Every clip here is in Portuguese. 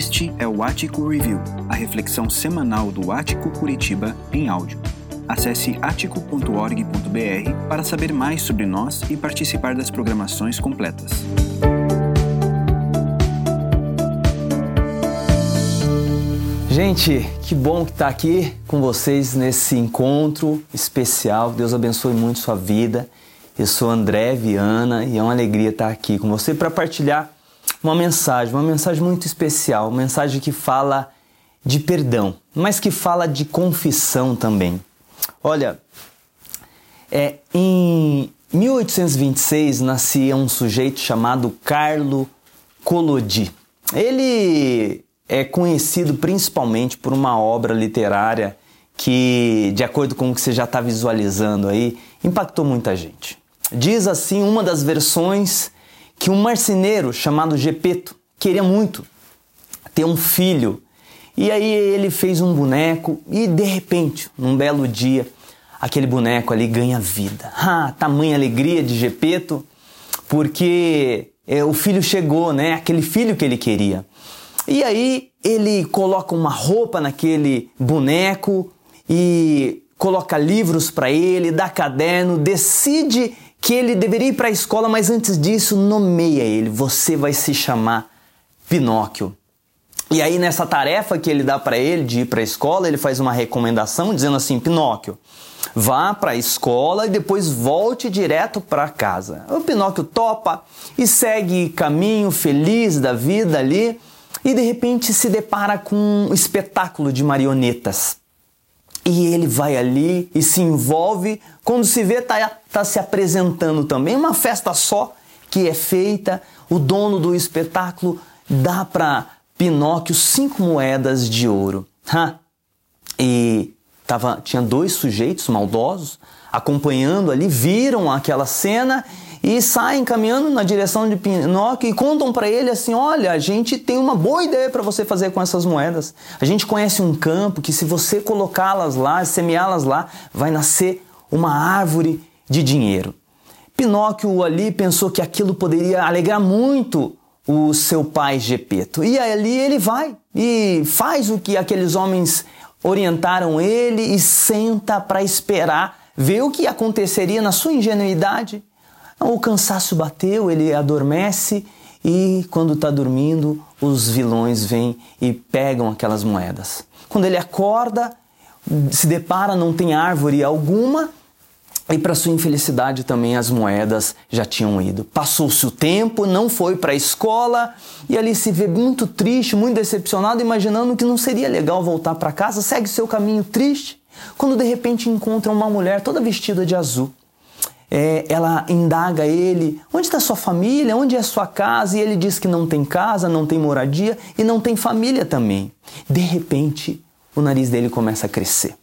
Este é o Ático Review, a reflexão semanal do Ático Curitiba em áudio. Acesse atico.org.br para saber mais sobre nós e participar das programações completas. Gente, que bom que está aqui com vocês nesse encontro especial. Deus abençoe muito sua vida. Eu sou André Viana e é uma alegria estar aqui com você para partilhar uma mensagem, uma mensagem muito especial, uma mensagem que fala de perdão, mas que fala de confissão também. Olha, é, em 1826 nascia um sujeito chamado Carlo Collodi. Ele é conhecido principalmente por uma obra literária que, de acordo com o que você já está visualizando aí, impactou muita gente. Diz assim uma das versões que um marceneiro chamado Gepeto queria muito ter um filho. E aí ele fez um boneco e de repente, num belo dia, aquele boneco ali ganha vida. Ah, tamanha alegria de Gepeto, porque é, o filho chegou, né? Aquele filho que ele queria. E aí ele coloca uma roupa naquele boneco e coloca livros para ele, dá caderno, decide que ele deveria ir para a escola, mas antes disso nomeia ele. Você vai se chamar Pinóquio. E aí nessa tarefa que ele dá para ele de ir para a escola, ele faz uma recomendação dizendo assim: Pinóquio, vá para a escola e depois volte direto para casa. O Pinóquio topa e segue caminho feliz da vida ali e de repente se depara com um espetáculo de marionetas. E ele vai ali e se envolve. Quando se vê, está tá se apresentando também. Uma festa só que é feita. O dono do espetáculo dá para Pinóquio cinco moedas de ouro. Ha. E tava, tinha dois sujeitos maldosos acompanhando ali, viram aquela cena e saem caminhando na direção de Pinóquio e contam para ele assim: olha, a gente tem uma boa ideia para você fazer com essas moedas. A gente conhece um campo que, se você colocá-las lá, semeá-las lá, vai nascer uma árvore de dinheiro. Pinóquio ali pensou que aquilo poderia alegrar muito o seu pai Gepeto. E ali ele vai e faz o que aqueles homens orientaram ele e senta para esperar ver o que aconteceria na sua ingenuidade. O cansaço bateu, ele adormece e quando está dormindo, os vilões vêm e pegam aquelas moedas. Quando ele acorda, se depara, não tem árvore alguma e para sua infelicidade também as moedas já tinham ido. Passou-se o tempo, não foi para a escola e ali se vê muito triste, muito decepcionado, imaginando que não seria legal voltar para casa, segue seu caminho triste, quando de repente encontra uma mulher toda vestida de azul é, ela indaga ele: onde está sua família? Onde é sua casa? E ele diz que não tem casa, não tem moradia e não tem família também. De repente, o nariz dele começa a crescer.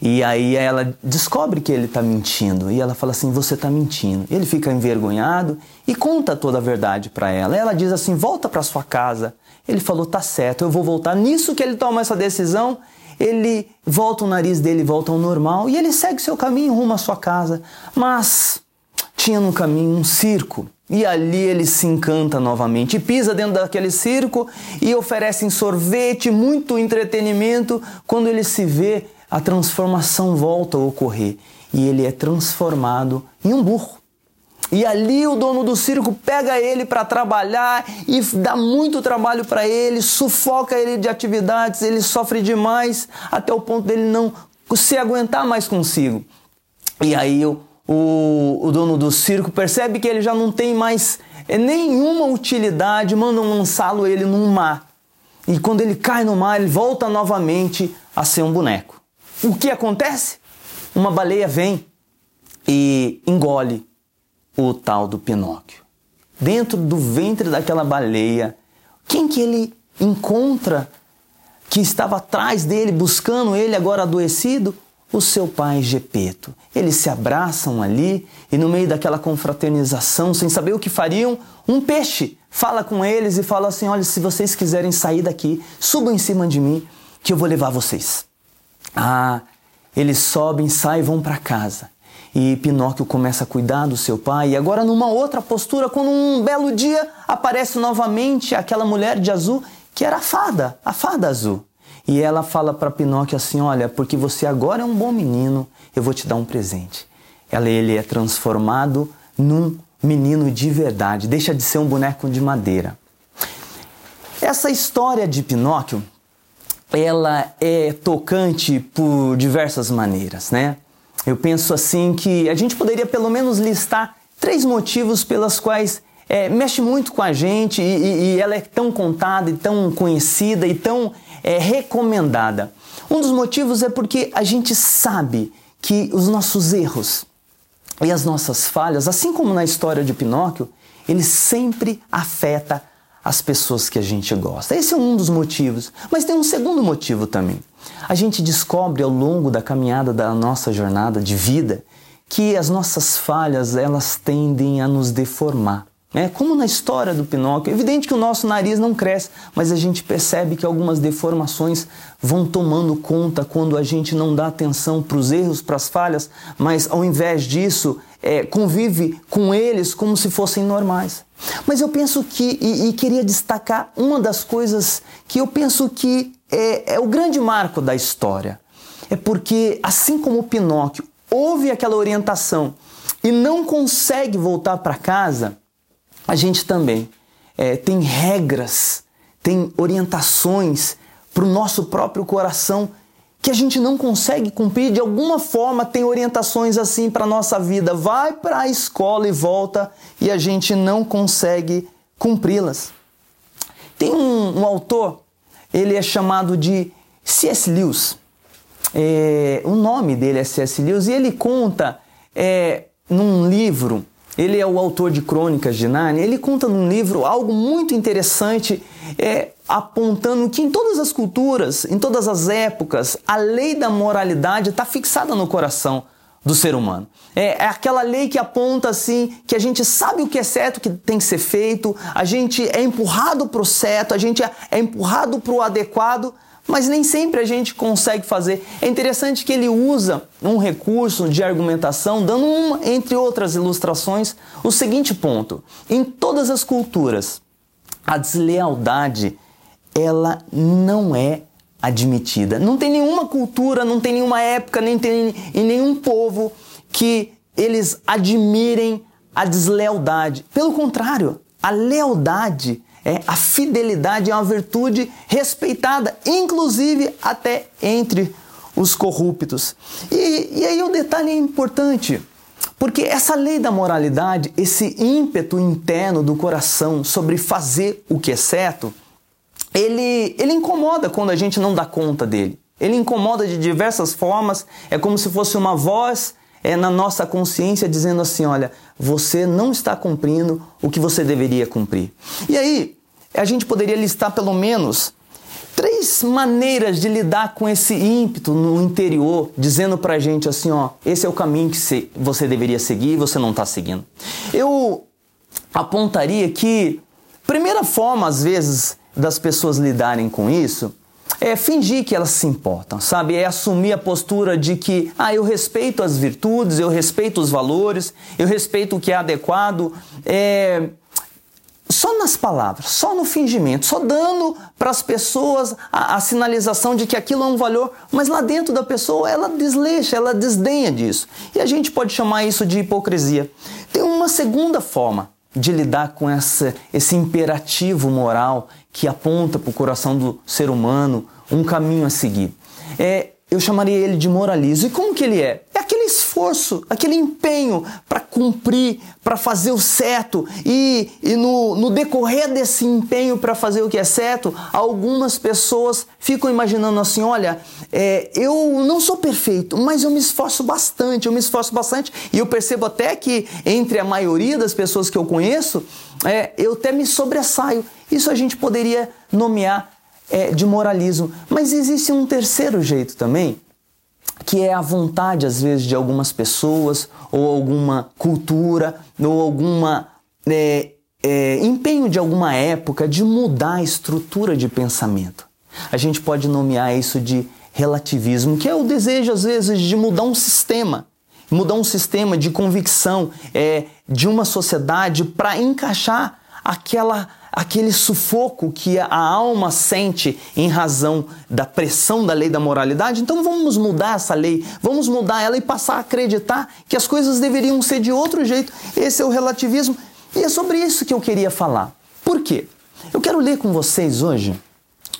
E aí ela descobre que ele está mentindo e ela fala assim: Você está mentindo. Ele fica envergonhado e conta toda a verdade para ela. Ela diz assim: Volta para sua casa. Ele falou: Tá certo, eu vou voltar. Nisso que ele toma essa decisão, ele volta o nariz dele volta ao normal e ele segue seu caminho rumo à sua casa. Mas tinha no caminho um circo e ali ele se encanta novamente, pisa dentro daquele circo e oferecem sorvete, muito entretenimento. Quando ele se vê, a transformação volta a ocorrer e ele é transformado em um burro. E ali o dono do circo pega ele para trabalhar e dá muito trabalho para ele, sufoca ele de atividades, ele sofre demais até o ponto dele não se aguentar mais consigo. E aí o, o, o dono do circo percebe que ele já não tem mais é, nenhuma utilidade, mandam lançá-lo ele num mar. E quando ele cai no mar, ele volta novamente a ser um boneco. O que acontece? Uma baleia vem e engole o tal do Pinóquio. Dentro do ventre daquela baleia, quem que ele encontra que estava atrás dele, buscando ele agora adoecido? O seu pai Gepeto. Eles se abraçam ali e no meio daquela confraternização, sem saber o que fariam, um peixe fala com eles e fala assim: "Olha, se vocês quiserem sair daqui, subam em cima de mim que eu vou levar vocês". Ah, eles sobem, saem e vão para casa. E Pinóquio começa a cuidar do seu pai. E agora, numa outra postura, quando um belo dia aparece novamente aquela mulher de azul que era a fada, a fada azul. E ela fala para Pinóquio assim: Olha, porque você agora é um bom menino, eu vou te dar um presente. Ela, ele é transformado num menino de verdade, deixa de ser um boneco de madeira. Essa história de Pinóquio, ela é tocante por diversas maneiras, né? Eu penso assim que a gente poderia pelo menos listar três motivos pelas quais é, mexe muito com a gente e, e, e, ela é tão contada e tão conhecida e tão é, recomendada. Um dos motivos é porque a gente sabe que os nossos erros e as nossas falhas, assim como na história de Pinóquio, ele sempre afeta as pessoas que a gente gosta. Esse é um dos motivos. Mas tem um segundo motivo também. A gente descobre ao longo da caminhada da nossa jornada de vida que as nossas falhas elas tendem a nos deformar. É como na história do Pinóquio, é evidente que o nosso nariz não cresce, mas a gente percebe que algumas deformações vão tomando conta quando a gente não dá atenção para os erros, para as falhas, mas ao invés disso, é, convive com eles como se fossem normais. Mas eu penso que, e, e queria destacar uma das coisas que eu penso que é, é o grande marco da história. É porque, assim como o Pinóquio ouve aquela orientação e não consegue voltar para casa, a gente também é, tem regras, tem orientações para o nosso próprio coração que a gente não consegue cumprir de alguma forma tem orientações assim para nossa vida vai para a escola e volta e a gente não consegue cumpri-las tem um, um, autor ele é chamado de C.S. Lewis é, o nome dele é C.S. Lewis e ele conta é, num livro ele é o autor de Crônicas de Nárnia. Ele conta num livro algo muito interessante, é, apontando que em todas as culturas, em todas as épocas, a lei da moralidade está fixada no coração do ser humano. É, é, aquela lei que aponta assim que a gente sabe o que é certo que tem que ser feito, a gente é empurrado para o certo, a gente é, é empurrado para o adequado, mas nem sempre a gente consegue fazer. É interessante que ele usa um recurso de argumentação, dando uma, entre outras ilustrações, o seguinte ponto: em todas as culturas, a deslealdade ela não é admitida. Não tem nenhuma cultura, não tem nenhuma época, nem tem em nenhum povo que eles admirem a deslealdade. Pelo contrário, a lealdade é, a fidelidade é uma virtude respeitada, inclusive até entre os corruptos. E, e aí o detalhe é importante, porque essa lei da moralidade, esse ímpeto interno do coração sobre fazer o que é certo, ele, ele incomoda quando a gente não dá conta dele. Ele incomoda de diversas formas, é como se fosse uma voz é, na nossa consciência dizendo assim: olha, você não está cumprindo o que você deveria cumprir. E aí, a gente poderia listar pelo menos três maneiras de lidar com esse ímpeto no interior, dizendo pra gente assim: ó, esse é o caminho que você deveria seguir e você não está seguindo. Eu apontaria que, primeira forma, às vezes, das pessoas lidarem com isso é fingir que elas se importam, sabe? É assumir a postura de que, ah, eu respeito as virtudes, eu respeito os valores, eu respeito o que é adequado. É, só nas palavras, só no fingimento, só dando para as pessoas a, a, sinalização de que aquilo é um valor, mas lá dentro da pessoa ela desleixa, ela desdenha disso. E a gente pode chamar isso de hipocrisia. Tem uma segunda forma de lidar com essa, esse imperativo moral que aponta para o coração do ser humano um caminho a seguir. É, eu chamaria ele de moralismo. E como que ele é? É aquele esforço, aquele empenho para cumprir, para fazer o certo. E, e no, no decorrer desse empenho para fazer o que é certo, algumas pessoas ficam imaginando assim: olha, é, eu não sou perfeito, mas eu me esforço bastante, eu me esforço bastante. E eu percebo até que entre a maioria das pessoas que eu conheço, é, eu até me sobressaio. Isso a gente poderia nomear é, de moralismo. Mas existe um terceiro jeito também, que é a vontade, às vezes, de algumas pessoas, ou alguma cultura, ou alguma é, é, empenho de alguma época de mudar a estrutura de pensamento. A gente pode nomear isso de relativismo, que é o desejo, às vezes, de mudar um sistema, mudar um sistema de convicção é, de uma sociedade para encaixar aquela aquele sufoco que a alma sente em razão da pressão da lei da moralidade, então vamos mudar essa lei, vamos mudar ela e passar a acreditar que as coisas deveriam ser de outro jeito. Esse é o relativismo e é sobre isso que eu queria falar. Por quê? Eu quero ler com vocês hoje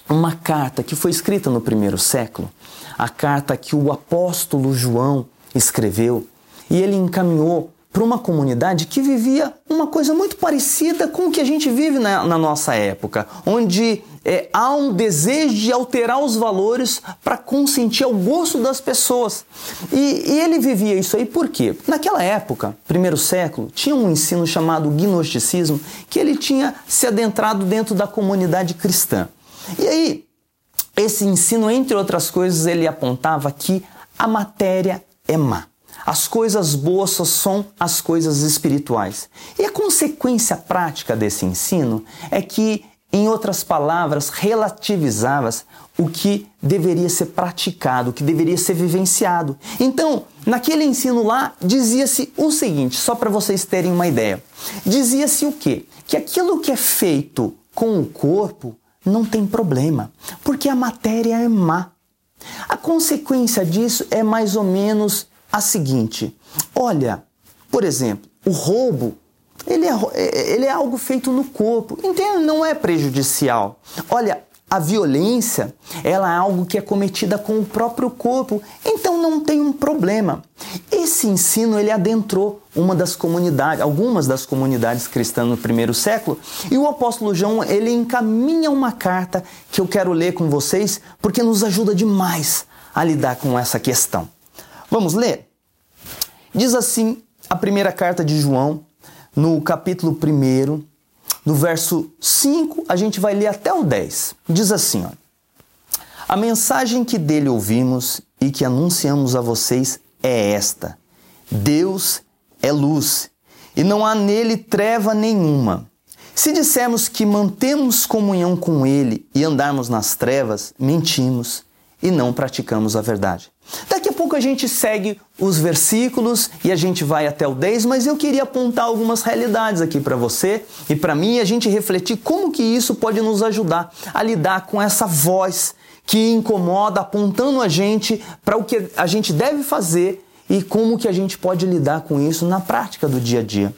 uma carta que foi escrita no primeiro século, a carta que o apóstolo João escreveu e ele encaminhou para uma comunidade que vivia uma coisa muito parecida com o que a gente vive na, na nossa época, onde é, há um desejo de alterar os valores para consentir ao gosto das pessoas. E, e, ele vivia isso aí por quê? Naquela época, primeiro século, tinha um ensino chamado gnosticismo que ele tinha se adentrado dentro da comunidade cristã. E aí, esse ensino, entre outras coisas, ele apontava que a matéria é má. As coisas boas só são as coisas espirituais. E a consequência prática desse ensino é que, em outras palavras, relativizava o que deveria ser praticado, o que deveria ser vivenciado. Então, naquele ensino lá, dizia-se o seguinte, só para vocês terem uma ideia. Dizia-se o quê? Que aquilo que é feito com o corpo não tem problema, porque a matéria é má. A consequência disso é mais ou menos a seguinte: olha, por exemplo, o roubo ele é, ele é algo feito no corpo, então não é prejudicial. Olha, a violência ela é algo que é cometida com o próprio corpo, então não tem um problema. Esse ensino ele adentrou uma das comunidades, algumas das comunidades cristãs no primeiro século, e o apóstolo João ele encaminha uma carta que eu quero ler com vocês porque nos ajuda demais a lidar com essa questão. Vamos ler? Diz assim a primeira carta de João, no capítulo 1, no verso 5, a gente vai ler até o 10. Diz assim: ó, A mensagem que dele ouvimos e que anunciamos a vocês é esta: Deus é luz e não há nele treva nenhuma. Se dissermos que mantemos comunhão com ele e andarmos nas trevas, mentimos e não praticamos a verdade. Daqui a pouco a gente segue os versículos e a gente vai até o 10, mas eu queria apontar algumas realidades aqui para você e para mim a gente refletir como que isso pode nos ajudar a lidar com essa voz que incomoda, apontando a gente para o que a gente deve fazer e como que a gente pode lidar com isso na prática do dia a dia.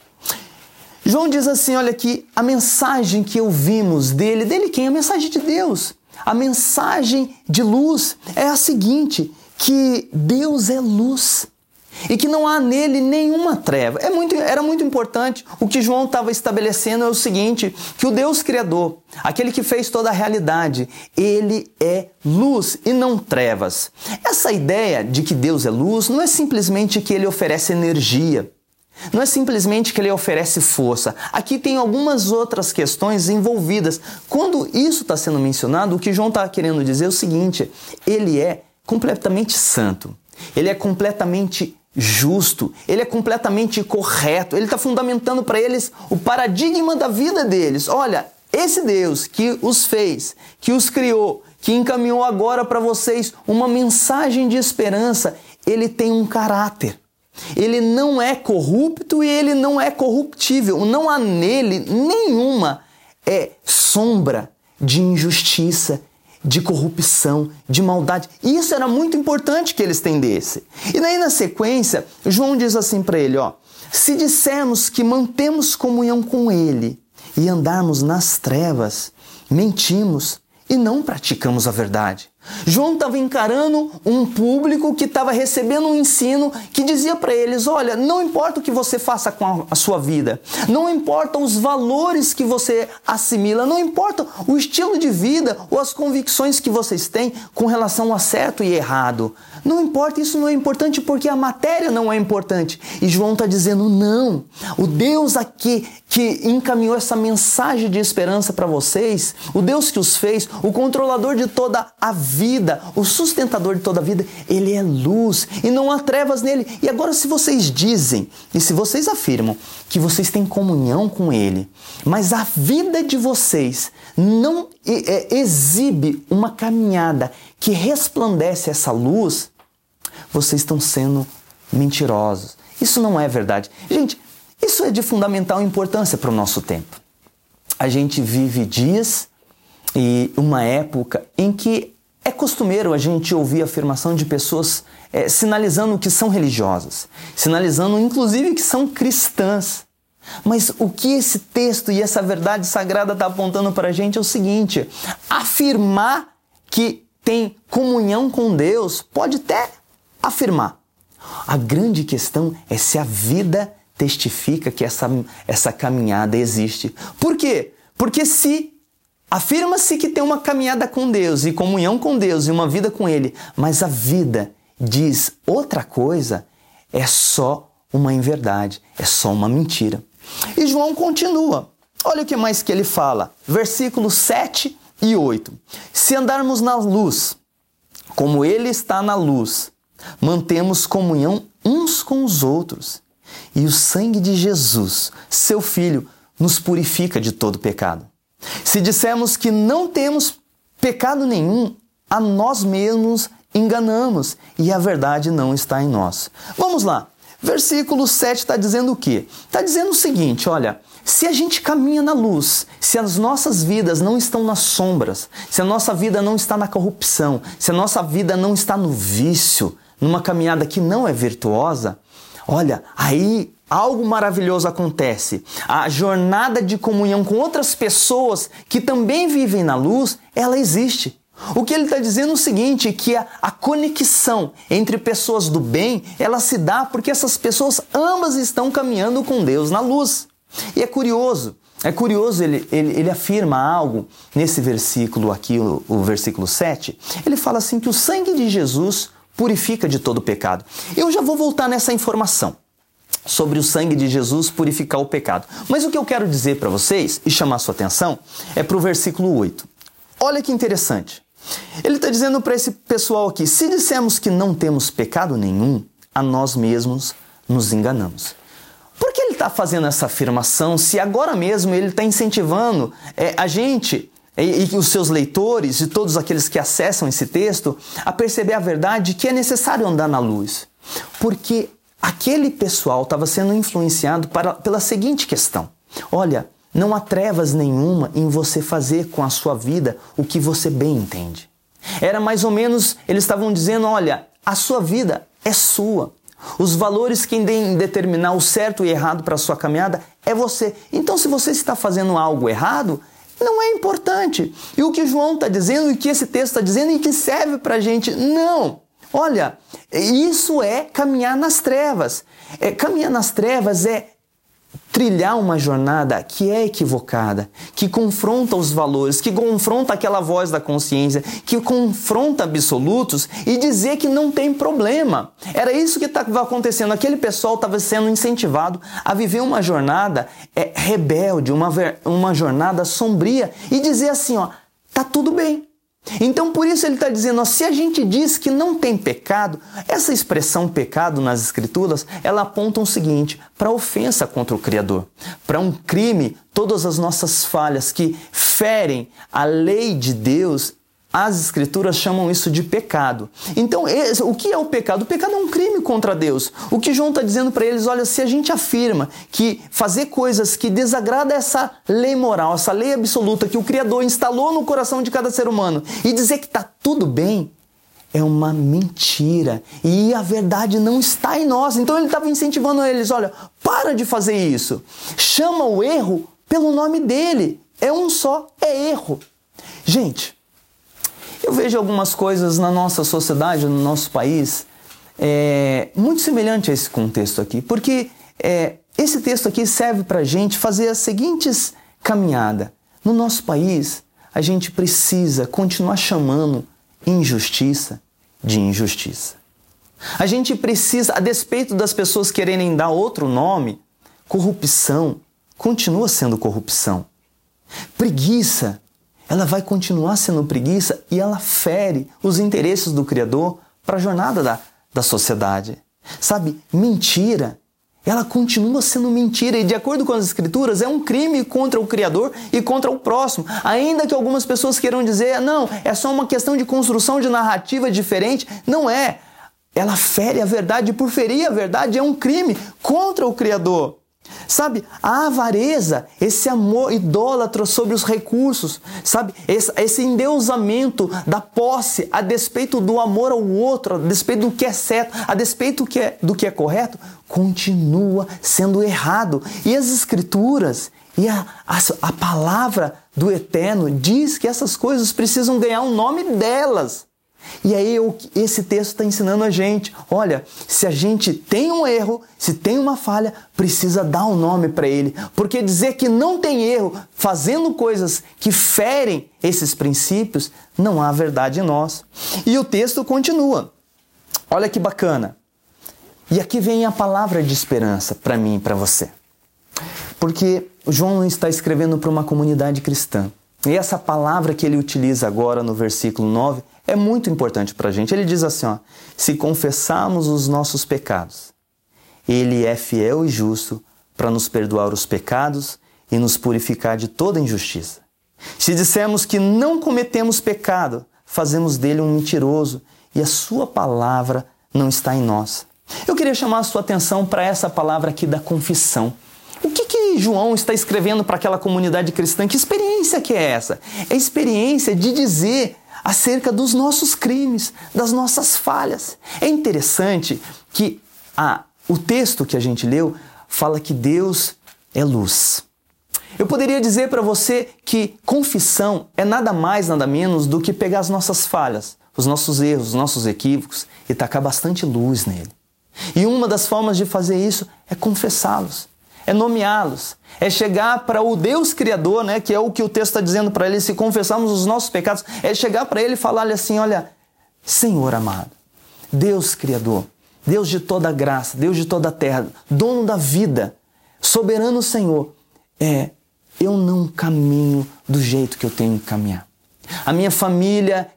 João diz assim, olha aqui, a mensagem que ouvimos dele, dele quem? A mensagem de Deus. A mensagem de luz é a seguinte: que Deus é luz e que não há nele nenhuma treva. É muito, era muito importante. O que João estava estabelecendo é o seguinte: que o Deus Criador, aquele que fez toda a realidade, ele é luz e não trevas. Essa ideia de que Deus é luz não é simplesmente que ele oferece energia. Não é simplesmente que ele oferece força. Aqui tem algumas outras questões envolvidas. Quando isso está sendo mencionado, o que João está querendo dizer é o seguinte: ele é completamente santo, ele é completamente justo, ele é completamente correto, ele está fundamentando para eles o paradigma da vida deles. Olha, esse Deus que os fez, que os criou, que encaminhou agora para vocês uma mensagem de esperança, ele tem um caráter. Ele não é corrupto e ele não é corruptível. Não há nele nenhuma é, sombra de injustiça, de corrupção, de maldade. Isso era muito importante que eles entendessem. E daí na sequência, João diz assim para ele, ó: "Se dissermos que mantemos comunhão com ele e andarmos nas trevas, mentimos e não praticamos a verdade." João estava encarando um público que estava recebendo um ensino que dizia para eles: olha, não importa o que você faça com a sua vida, não importa os valores que você assimila, não importa o estilo de vida ou as convicções que vocês têm com relação a certo e errado. Não importa, isso não é importante porque a matéria não é importante. E João está dizendo: não, o Deus aqui que encaminhou essa mensagem de esperança para vocês, o Deus que os fez, o controlador de toda a vida vida, o sustentador de toda a vida, ele é luz e não há trevas nele. E agora, se vocês dizem e se vocês afirmam que vocês têm comunhão com ele, mas a vida de vocês não é, exibe uma caminhada que resplandece essa luz, vocês estão sendo mentirosos. Isso não é verdade. Gente, isso é de fundamental importância para o nosso tempo. a gente vive dias e uma época em que é costumeiro a gente ouvir a afirmação de pessoas é, sinalizando que são religiosas, sinalizando inclusive que são cristãs. Mas o que esse texto e essa verdade sagrada está apontando para a gente é o seguinte: afirmar que tem comunhão com Deus pode até afirmar. A grande questão é se a vida testifica que essa, essa caminhada existe. Por quê? Porque se afirma-se que tem uma caminhada com Deus e comunhão com Deus e uma vida com Ele, mas a vida diz outra coisa, é só uma inverdade, é só uma mentira. E João continua. Olha o que mais que ele fala. Versículos 7 e 8. Se andarmos na luz, como ele está na luz, mantemos comunhão uns com os outros. E o sangue de Jesus, seu Filho, nos purifica de todo pecado. Se dissermos que não temos pecado nenhum, a nós mesmos enganamos e a verdade não está em nós. Vamos lá. Versículo 7 está dizendo o quê? Está dizendo o seguinte: olha, se a gente caminha na luz, se as nossas vidas não estão nas sombras, se a nossa vida não está na corrupção, se a nossa vida não está no vício, numa caminhada que não é virtuosa, olha, aí algo maravilhoso acontece. A jornada de comunhão com outras pessoas que também vivem na luz, ela existe. O que ele está dizendo é o seguinte, que a, a, conexão entre pessoas do bem, ela se dá porque essas pessoas ambas estão caminhando com Deus na luz. E é curioso, é curioso, ele, ele, ele afirma algo nesse versículo aqui, o, o versículo 7, ele fala assim que o sangue de Jesus purifica de todo pecado. Eu já vou voltar nessa informação sobre o sangue de Jesus purificar o pecado. Mas o que eu quero dizer para vocês e chamar sua atenção é para o versículo 8. Olha que interessante. Ele está dizendo para esse pessoal aqui: se dissermos que não temos pecado nenhum, a nós mesmos nos enganamos. Por que ele está fazendo essa afirmação se agora mesmo ele está incentivando é, a gente e, e os seus leitores e todos aqueles que acessam esse texto a perceber a verdade que é necessário andar na luz? Porque aquele pessoal estava sendo influenciado para, pela seguinte questão: olha, não há trevas nenhuma em você fazer com a sua vida o que você bem entende. Era mais ou menos, eles estavam dizendo: olha, a sua vida é sua. Os valores que devem determinar o certo e errado para a sua caminhada é você. Então, se você está fazendo algo errado, não é importante. E o que João está dizendo e o que esse texto está dizendo e que serve para a gente, não. Olha, isso é caminhar nas trevas. É, caminhar nas trevas é trilhar uma jornada que é equivocada, que confronta os valores, que confronta aquela voz da consciência, que confronta absolutos e dizer que não tem problema. Era isso que estava acontecendo. Aquele pessoal estava sendo incentivado a viver uma jornada é, rebelde, uma, uma jornada sombria e dizer assim: ó, tá tudo bem. Então, por isso ele está dizendo, ó, se a gente diz que não tem pecado, essa expressão pecado nas escrituras, ela aponta o seguinte, para ofensa contra o Criador, para um crime, todas as nossas falhas que ferem a lei de Deus as escrituras chamam isso de pecado. Então, o que é o pecado? O pecado é um crime contra Deus. O que João está dizendo para eles, olha, se a gente afirma que fazer coisas que desagradam essa lei moral, essa lei absoluta que o Criador instalou no coração de cada ser humano e dizer que está tudo bem, é uma mentira. E a verdade não está em nós. Então ele estava incentivando eles, olha, para de fazer isso. Chama o erro pelo nome dele. É um só, é erro. Gente, eu vejo algumas coisas na nossa sociedade, no nosso país, é, muito semelhante a esse contexto aqui, porque é, esse texto aqui serve para a gente fazer as seguintes caminhadas. No nosso país, a gente precisa continuar chamando injustiça de injustiça. A gente precisa, a despeito das pessoas quererem dar outro nome, corrupção continua sendo corrupção. Preguiça ela vai continuar sendo preguiça e ela fere os interesses do Criador para a jornada da, da sociedade. Sabe, mentira, ela continua sendo mentira e, de acordo com as Escrituras, é um crime contra o Criador e contra o próximo. Ainda que algumas pessoas queiram dizer, não, é só uma questão de construção de narrativa diferente. Não é. Ela fere a verdade, por ferir a verdade é um crime contra o Criador. Sabe, a avareza, esse amor idólatra sobre os recursos, sabe, esse, esse endeusamento da posse a despeito do amor ao outro, a despeito do que é certo, a despeito do que é, do que é correto, continua sendo errado. E as Escrituras e a, a, a palavra do Eterno diz que essas coisas precisam ganhar o um nome delas. E aí esse texto está ensinando a gente, olha, se a gente tem um erro, se tem uma falha, precisa dar um nome para ele, porque dizer que não tem erro, fazendo coisas que ferem esses princípios, não há verdade em nós. E o texto continua. Olha que bacana. E aqui vem a palavra de esperança para mim e para você. Porque João está escrevendo para uma comunidade cristã. E essa palavra que ele utiliza agora no versículo 9 é muito importante para a gente. Ele diz assim: ó, se confessarmos os nossos pecados, Ele é fiel e justo para nos perdoar os pecados e nos purificar de toda injustiça. Se dissermos que não cometemos pecado, fazemos dele um mentiroso e a sua palavra não está em nós. Eu queria chamar a sua atenção para essa palavra aqui da confissão. O que, que João está escrevendo para aquela comunidade cristã? Que experiência que é essa? É a experiência de dizer acerca dos nossos crimes, das nossas falhas. É interessante que a, o texto que a gente leu fala que Deus é luz. Eu poderia dizer para você que confissão é nada mais, nada menos do que pegar as nossas falhas, os nossos erros, os nossos equívocos e tacar bastante luz nele. E uma das formas de fazer isso é confessá-los é nomeá-los, é chegar para o Deus Criador, né, que é o que o texto está dizendo para ele, se confessarmos os nossos pecados, é chegar para ele e falar-lhe assim: olha, Senhor amado, Deus Criador, Deus de toda graça, Deus de toda a terra, dono da vida, soberano Senhor, é, eu não caminho do jeito que eu tenho que caminhar. A minha família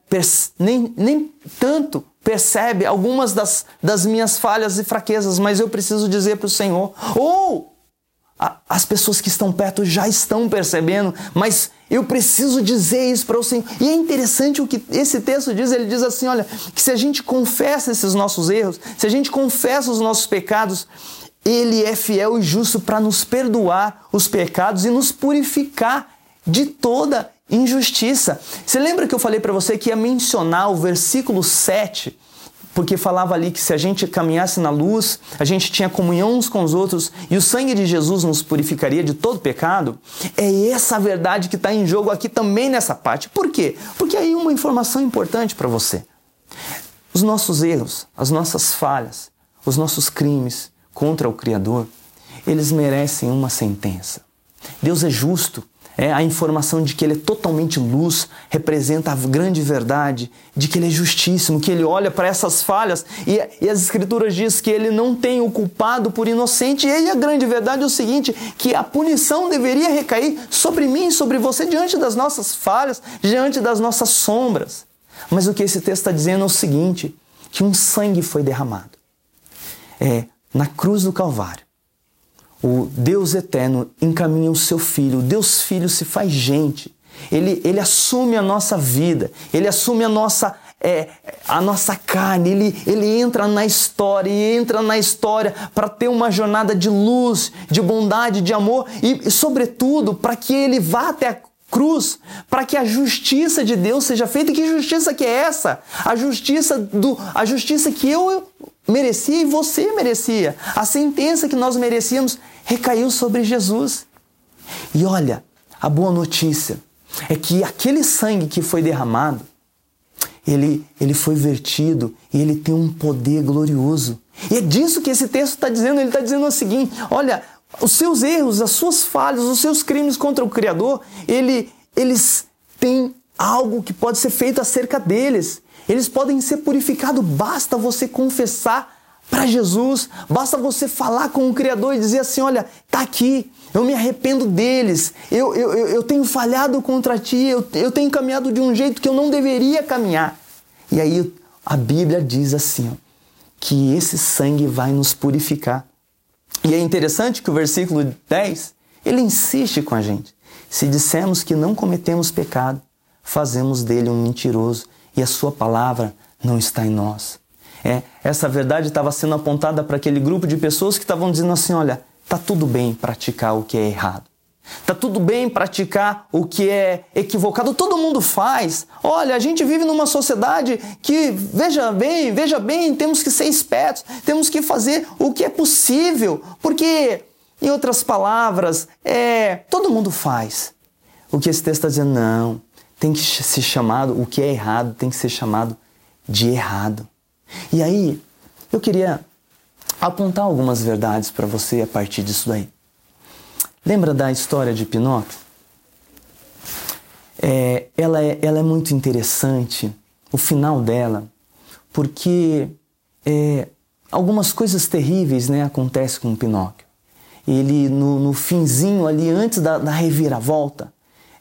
nem, nem tanto percebe algumas das, das minhas falhas e fraquezas, mas eu preciso dizer para o Senhor, ou as pessoas que estão perto já estão percebendo, mas eu preciso dizer isso para o Senhor. E é interessante o que esse texto diz: ele diz assim: olha, que se a gente confessa esses nossos erros, se a gente confessa os nossos pecados, Ele é fiel e justo para nos perdoar os pecados e nos purificar de toda injustiça. Você lembra que eu falei para você que ia mencionar o versículo 7 porque falava ali que se a gente caminhasse na luz, a gente tinha comunhão uns com os outros e o sangue de Jesus nos purificaria de todo pecado. É essa verdade que está em jogo aqui também nessa parte. Por quê? Porque aí uma informação importante para você. Os nossos erros, as nossas falhas, os nossos crimes contra o Criador, eles merecem uma sentença. Deus é justo é, a informação de que ele é totalmente luz representa a grande verdade de que ele é justíssimo, que ele olha para essas falhas e, e, as escrituras diz que ele não tem o culpado por inocente. E aí a grande verdade é o seguinte, que a punição deveria recair sobre mim, sobre você diante das nossas falhas, diante das nossas sombras. Mas o que esse texto está dizendo é o seguinte, que um sangue foi derramado. É, na cruz do Calvário o Deus eterno encaminha o seu filho, o Deus Filho se faz gente. Ele, ele assume a nossa vida, ele assume a nossa, é, a nossa carne, ele, ele entra na história e entra na história para ter uma jornada de luz, de bondade, de amor e, e sobretudo, para que ele vá até a cruz, para que a justiça de Deus seja feita. E que justiça que é essa? A justiça do a justiça que eu merecia e você merecia. A sentença que nós merecíamos recaiu sobre Jesus. E olha, a boa notícia é que aquele sangue que foi derramado, ele, ele foi vertido e ele tem um poder glorioso. E é disso que esse texto está dizendo. Ele está dizendo o seguinte: olha, os seus erros, as suas falhas, os seus crimes contra o Criador, ele, eles têm algo que pode ser feito acerca deles. Eles podem ser purificados, basta você confessar para Jesus, basta você falar com o Criador e dizer assim: olha, tá aqui, eu me arrependo deles, eu, eu, eu tenho falhado contra ti, eu, eu tenho caminhado de um jeito que eu não deveria caminhar. E aí a Bíblia diz assim: ó, que esse sangue vai nos purificar. E é interessante que o versículo 10 ele insiste com a gente. Se dissermos que não cometemos pecado, fazemos dele um mentiroso e a sua palavra não está em nós. É, essa verdade estava sendo apontada para aquele grupo de pessoas que estavam dizendo assim: olha, tá tudo bem praticar o que é errado. Tá tudo bem praticar o que é equivocado, todo mundo faz. Olha, a gente vive numa sociedade que, veja bem, veja bem, temos que ser espertos, temos que fazer o que é possível, porque, em outras palavras, é, todo mundo faz. O que esse texto está dizendo, não, tem que ser chamado, o que é errado tem que ser chamado de errado. E aí, eu queria apontar algumas verdades para você a partir disso daí. Lembra da história de Pinóquio? É, ela, é, ela é muito interessante, o final dela, porque é, algumas coisas terríveis né, acontecem com Pinóquio. Ele, no, no finzinho ali, antes da, da reviravolta,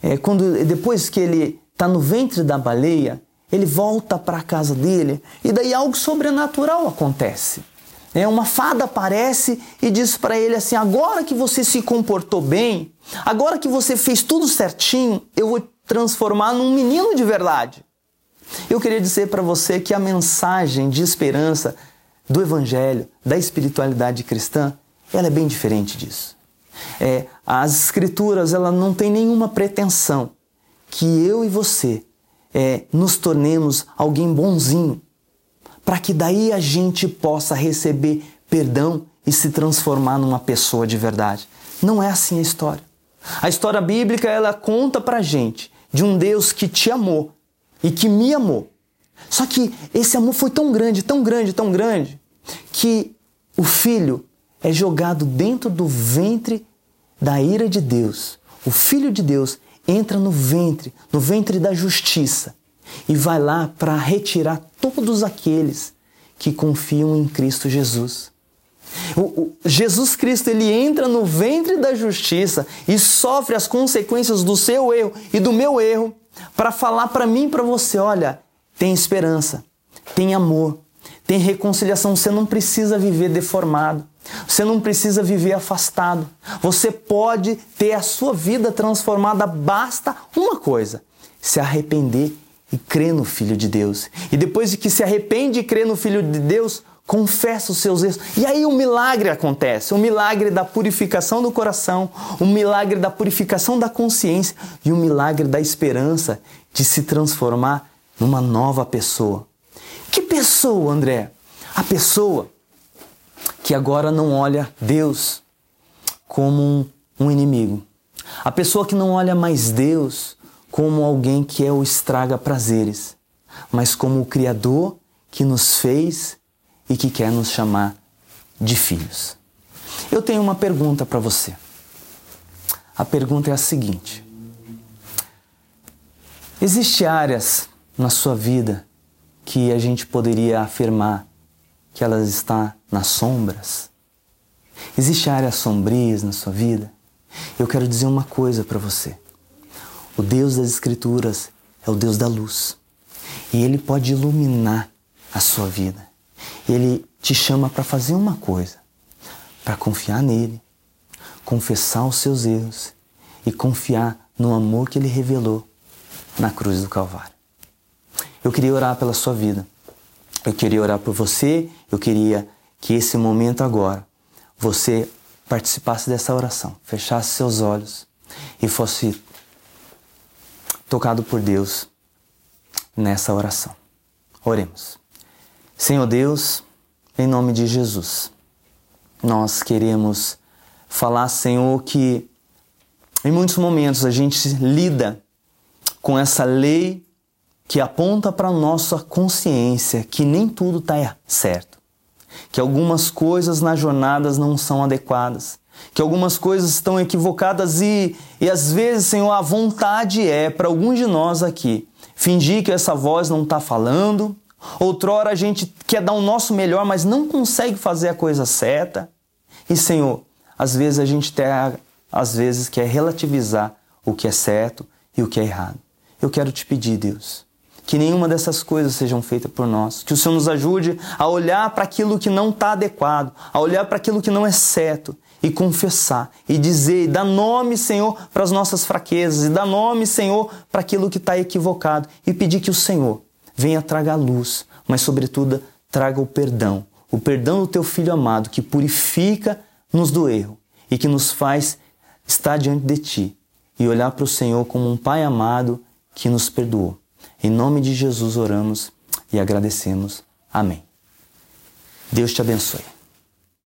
é, quando depois que ele está no ventre da baleia, ele volta para a casa dele e daí algo sobrenatural acontece. É, uma fada aparece e diz para ele assim: agora que você se comportou bem, agora que você fez tudo certinho, eu vou transformar num menino de verdade. Eu queria dizer para você que a mensagem de esperança do Evangelho, da espiritualidade cristã, ela é bem diferente disso. É, as Escrituras ela não tem nenhuma pretensão que eu e você é, nos tornemos alguém bonzinho, para que daí a gente possa receber perdão e se transformar numa pessoa de verdade. Não é assim a história. A história bíblica ela conta pra gente de um Deus que te amou e que me amou. Só que esse amor foi tão grande, tão grande, tão grande, que o filho é jogado dentro do ventre da ira de Deus. O filho de Deus entra no ventre, no ventre da justiça e vai lá para retirar todos aqueles que confiam em Cristo Jesus. O, o, Jesus Cristo ele entra no ventre da justiça e sofre as consequências do seu erro e do meu erro para falar para mim e para você: olha, tem esperança, tem amor, tem reconciliação. Você não precisa viver deformado, você não precisa viver afastado. Você pode ter a sua vida transformada. Basta uma coisa: se arrepender e crê no Filho de Deus. E depois de que se arrepende e crê no Filho de Deus, confessa os seus erros. E aí o um milagre acontece, o um milagre da purificação do coração, o um milagre da purificação da consciência e o milagre da esperança de se transformar numa nova pessoa. Que pessoa, André? A pessoa que agora não olha Deus como um, inimigo. A pessoa que não olha mais Deus como alguém que é o estraga prazeres, mas como o Criador que nos fez e que quer nos chamar de filhos. Eu tenho uma pergunta para você. A pergunta é a seguinte: Existem áreas na sua vida que a gente poderia afirmar que elas estão nas sombras? Existem áreas sombrias na sua vida? Eu quero dizer uma coisa para você. O Deus das Escrituras é o Deus da luz. E Ele pode iluminar a sua vida. Ele te chama para fazer uma coisa: para confiar nele, confessar os seus erros e confiar no amor que Ele revelou na cruz do Calvário. Eu queria orar pela sua vida. Eu queria orar por você. Eu queria que esse momento agora você participasse dessa oração, fechasse seus olhos e fosse tocado por Deus nessa oração. Oremos. Senhor Deus, em nome de Jesus, nós queremos falar, Senhor, que em muitos momentos a gente lida com essa lei que aponta para nossa consciência que nem tudo está certo, que algumas coisas nas jornadas não são adequadas, que algumas coisas estão equivocadas e, e às vezes, Senhor, a vontade é para alguns de nós aqui fingir que essa voz não está falando. Outrora a gente quer dar o nosso melhor, mas não consegue fazer a coisa certa. E, Senhor, às vezes a gente tem, às vezes quer relativizar o que é certo e o que é errado. Eu quero te pedir, Deus, que nenhuma dessas coisas sejam feitas por nós. Que o Senhor nos ajude a olhar para aquilo que não está adequado, a olhar para aquilo que não é certo e confessar e dizer, e dar nome, Senhor, para as nossas fraquezas, e dar nome, Senhor, para aquilo que está equivocado, e pedir que o Senhor venha traga luz, mas, sobretudo, traga o perdão, o perdão do teu filho amado que purifica-nos do erro e que nos faz estar diante de Ti e olhar para o Senhor como um Pai amado que nos perdoou. Em nome de Jesus oramos e agradecemos. Amém. Deus te abençoe.